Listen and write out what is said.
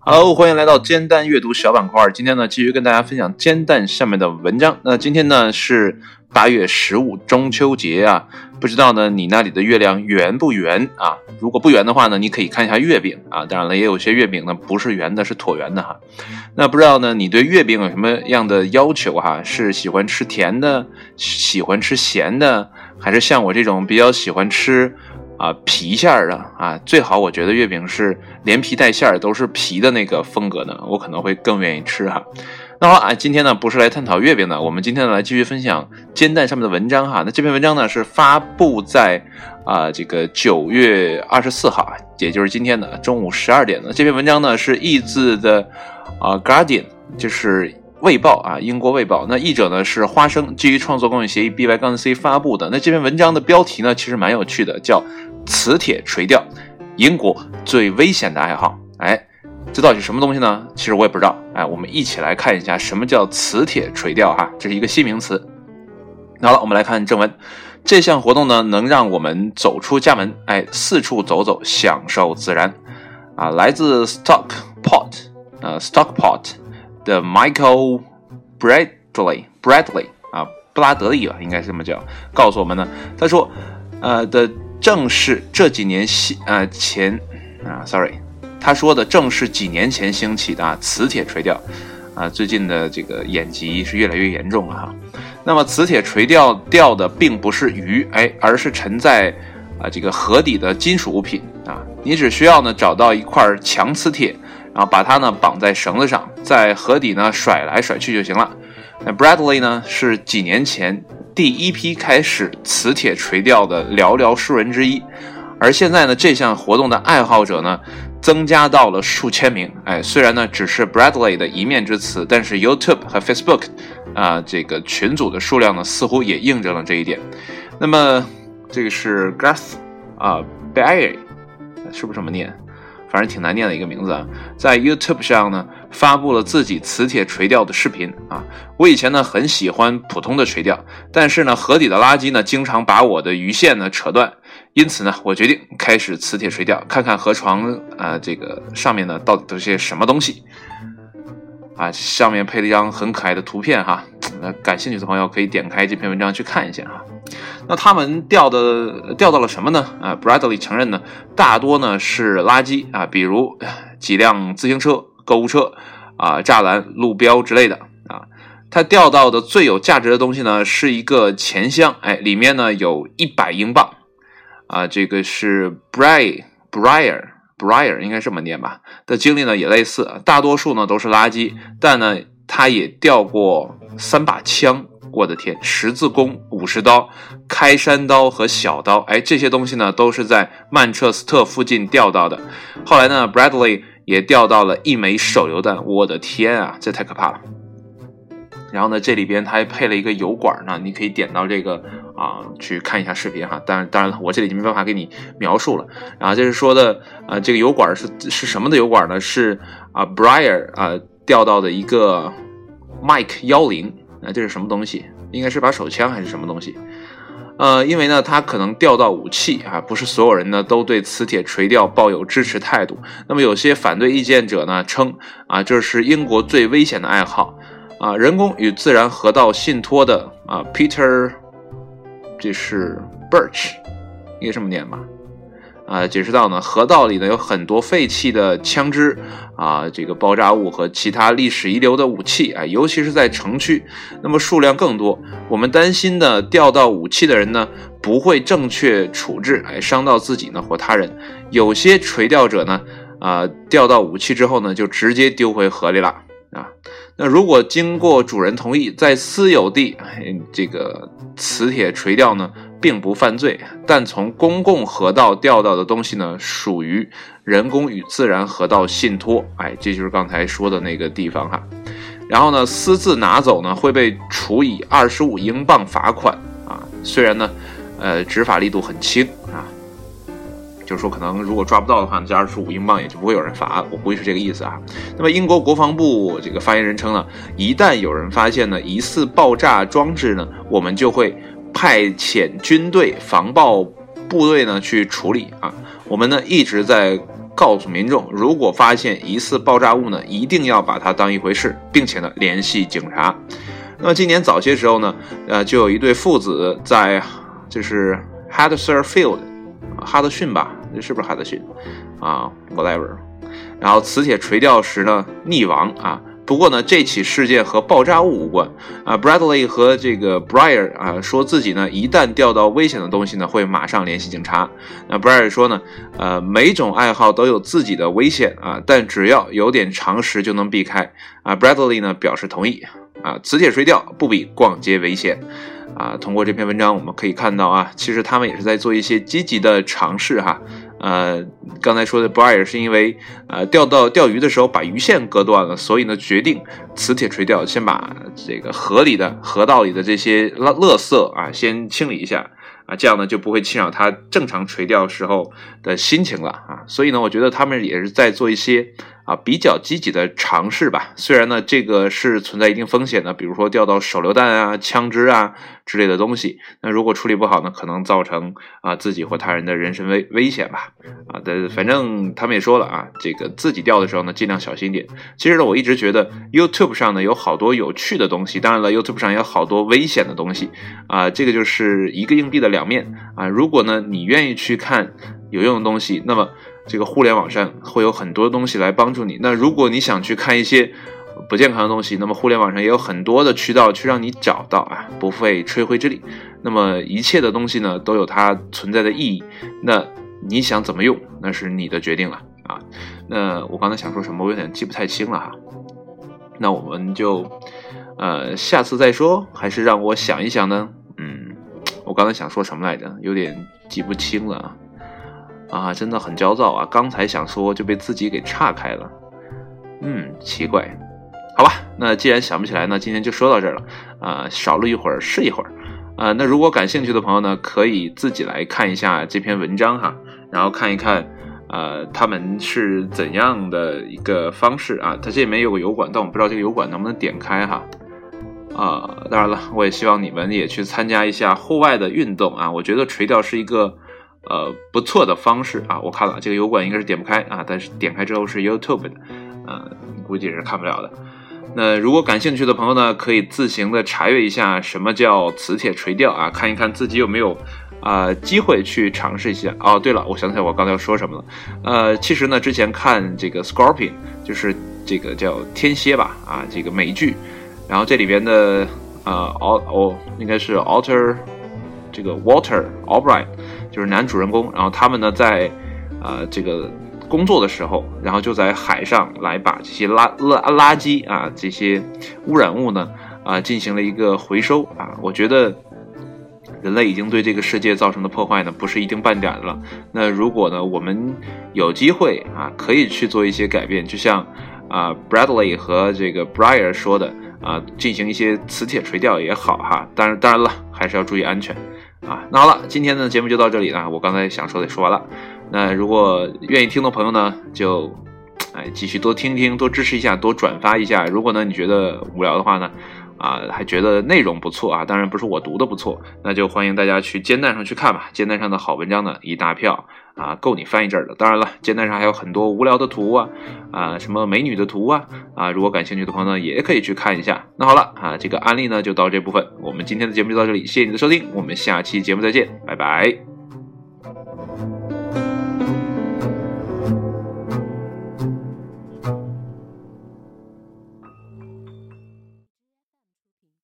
Hello，欢迎来到煎蛋阅读小板块。今天呢，继续跟大家分享煎蛋下面的文章。那今天呢是八月十五，中秋节啊，不知道呢你那里的月亮圆不圆啊？如果不圆的话呢，你可以看一下月饼啊。当然了，也有些月饼呢不是圆的，是椭圆的哈。那不知道呢，你对月饼有什么样的要求哈？是喜欢吃甜的，喜欢吃咸的，还是像我这种比较喜欢吃？啊，皮馅儿的啊，最好我觉得月饼是连皮带馅儿都是皮的那个风格的，我可能会更愿意吃哈。那好啊，今天呢不是来探讨月饼的，我们今天呢来继续分享煎蛋上面的文章哈。那这篇文章呢是发布在啊这个九月二十四号，也就是今天的中午十二点的这篇文章呢是译自的啊 Guardian，就是。卫报啊，英国卫报。那译者呢是花生，基于创作公益协议 B Y 杠 C 发布的。那这篇文章的标题呢，其实蛮有趣的，叫“磁铁垂钓，英国最危险的爱好”。哎，这到底是什么东西呢？其实我也不知道。哎，我们一起来看一下什么叫磁铁垂钓哈，这是一个新名词。好了，我们来看正文。这项活动呢，能让我们走出家门，哎，四处走走，享受自然。啊，来自 Stockport，呃，Stockport。的 Michael Bradley Bradley 啊，布拉德利吧，应该是这么叫。告诉我们呢，他说，呃的正是这几年兴啊前啊，sorry，他说的正是几年前兴起的啊，磁铁垂钓啊，最近的这个眼疾是越来越严重了哈。那么磁铁垂钓钓的并不是鱼，哎，而是沉在啊这个河底的金属物品啊，你只需要呢找到一块强磁铁。然后把它呢绑在绳子上，在河底呢甩来甩去就行了。那 Bradley 呢是几年前第一批开始磁铁垂钓的寥寥数人之一，而现在呢这项活动的爱好者呢增加到了数千名。哎，虽然呢只是 Bradley 的一面之词，但是 YouTube 和 Facebook 啊这个群组的数量呢似乎也印证了这一点。那么这个是 Gus 啊 Bay，是不是这么念？反正挺难念的一个名字啊，在 YouTube 上呢发布了自己磁铁垂钓的视频啊。我以前呢很喜欢普通的垂钓，但是呢河底的垃圾呢经常把我的鱼线呢扯断，因此呢我决定开始磁铁垂钓，看看河床啊这个上面呢到底都是些什么东西啊。上面配了一张很可爱的图片哈，那感兴趣的朋友可以点开这篇文章去看一下啊。那他们钓的钓到了什么呢？啊，Bradley 承认呢，大多呢是垃圾啊，比如几辆自行车、购物车啊、栅栏、路标之类的啊。他钓到的最有价值的东西呢，是一个钱箱，哎，里面呢有一百英镑啊。这个是 Bry Briar Briar 应该这么念吧？的经历呢也类似，大多数呢都是垃圾，但呢他也钓过三把枪。我的天，十字弓、武士刀、开山刀和小刀，哎，这些东西呢，都是在曼彻斯特附近钓到的。后来呢，Bradley 也钓到了一枚手榴弹。我的天啊，这太可怕了！然后呢，这里边他还配了一个油管呢，你可以点到这个啊，去看一下视频哈。当然，当然了，我这里就没办法给你描述了。然后就是说的，呃，这个油管是是什么的油管呢？是啊，Briar 啊钓到的一个 Mike 幺零。那这是什么东西？应该是把手枪还是什么东西？呃，因为呢，它可能钓到武器啊，不是所有人呢都对磁铁垂钓抱有支持态度。那么有些反对意见者呢称啊，这是英国最危险的爱好啊，人工与自然河道信托的啊，Peter，这是 Birch，应该这么念吧？啊，解释到呢，河道里呢有很多废弃的枪支啊，这个爆炸物和其他历史遗留的武器啊，尤其是在城区，那么数量更多。我们担心的钓到武器的人呢，不会正确处置，哎，伤到自己呢或他人。有些垂钓者呢，啊，钓到武器之后呢，就直接丢回河里了啊。那如果经过主人同意，在私有地这个磁铁垂钓呢？并不犯罪，但从公共河道钓到的东西呢，属于人工与自然河道信托。哎，这就是刚才说的那个地方哈。然后呢，私自拿走呢，会被处以二十五英镑罚款啊。虽然呢，呃，执法力度很轻，就是说可能如果抓不到的话，这二十五英镑也就不会有人罚。我估计是这个意思啊。那么英国国防部这个发言人称呢，一旦有人发现呢疑似爆炸装置呢，我们就会。派遣军队防爆部队呢去处理啊，我们呢一直在告诉民众，如果发现疑似爆炸物呢，一定要把它当一回事，并且呢联系警察。那么今年早些时候呢，呃，就有一对父子在就是 Huddersfield，哈德逊吧，这是不是哈德逊啊？Whatever。然后磁铁垂钓时呢溺亡啊。不过呢，这起事件和爆炸物无关啊。Bradley 和这个 Briar 啊，说自己呢，一旦钓到危险的东西呢，会马上联系警察。那 Briar 说呢，呃，每种爱好都有自己的危险啊，但只要有点常识就能避开啊。Bradley 呢表示同意啊，磁铁垂钓不比逛街危险。啊，通过这篇文章我们可以看到啊，其实他们也是在做一些积极的尝试哈。呃，刚才说的 Briar 是因为呃钓到钓鱼的时候把鱼线割断了，所以呢决定磁铁垂钓，先把这个河里的河道里的这些垃垃圾啊先清理一下。啊，这样呢就不会侵扰他正常垂钓时候的心情了啊，所以呢，我觉得他们也是在做一些啊比较积极的尝试吧。虽然呢，这个是存在一定风险的，比如说掉到手榴弹啊、枪支啊之类的东西，那如果处理不好呢，可能造成啊自己或他人的人身危危险吧。啊，但反正他们也说了啊，这个自己掉的时候呢，尽量小心点。其实呢，我一直觉得 YouTube 上呢有好多有趣的东西，当然了，YouTube 上也有好多危险的东西啊，这个就是一个硬币的。两面啊，如果呢你愿意去看有用的东西，那么这个互联网上会有很多东西来帮助你。那如果你想去看一些不健康的东西，那么互联网上也有很多的渠道去让你找到啊，不费吹灰之力。那么一切的东西呢都有它存在的意义。那你想怎么用，那是你的决定了啊。那我刚才想说什么，我有点记不太清了哈。那我们就呃下次再说，还是让我想一想呢？嗯。我刚才想说什么来着？有点记不清了啊！啊真的很焦躁啊！刚才想说就被自己给岔开了。嗯，奇怪。好吧，那既然想不起来，那今天就说到这儿了啊！少录一会儿是一会儿啊！那如果感兴趣的朋友呢，可以自己来看一下这篇文章哈，然后看一看呃他们是怎样的一个方式啊？它这里面有个油管，但我不知道这个油管能不能点开哈。啊，当然了，我也希望你们也去参加一下户外的运动啊！我觉得垂钓是一个呃不错的方式啊。我看了这个油管应该是点不开啊，但是点开之后是 YouTube 的，呃，估计是看不了的。那如果感兴趣的朋友呢，可以自行的查阅一下什么叫磁铁垂钓啊，看一看自己有没有啊机会去尝试一下。哦，对了，我想起来我刚才说什么了。呃，其实呢，之前看这个 Scorpion，就是这个叫天蝎吧啊，这个美剧。然后这里边的呃，奥哦，应该是 Alter，这个 Water Albright 就是男主人公。然后他们呢，在呃这个工作的时候，然后就在海上来把这些垃垃垃圾啊，这些污染物呢啊进行了一个回收啊。我觉得人类已经对这个世界造成的破坏呢，不是一丁半点的了。那如果呢，我们有机会啊，可以去做一些改变，就像啊 Bradley 和这个 Briar 说的。啊，进行一些磁铁垂钓也好哈，当然当然了，还是要注意安全啊。那好了，今天的节目就到这里了，我刚才想说的说完了。那如果愿意听的朋友呢，就哎继续多听听，多支持一下，多转发一下。如果呢你觉得无聊的话呢？啊，还觉得内容不错啊，当然不是我读的不错，那就欢迎大家去煎蛋上去看吧。煎蛋上的好文章呢一大票啊，够你翻一阵的。当然了，煎蛋上还有很多无聊的图啊，啊，什么美女的图啊，啊，如果感兴趣的朋友呢，也可以去看一下。那好了啊，这个案例呢就到这部分，我们今天的节目就到这里，谢谢你的收听，我们下期节目再见，拜拜。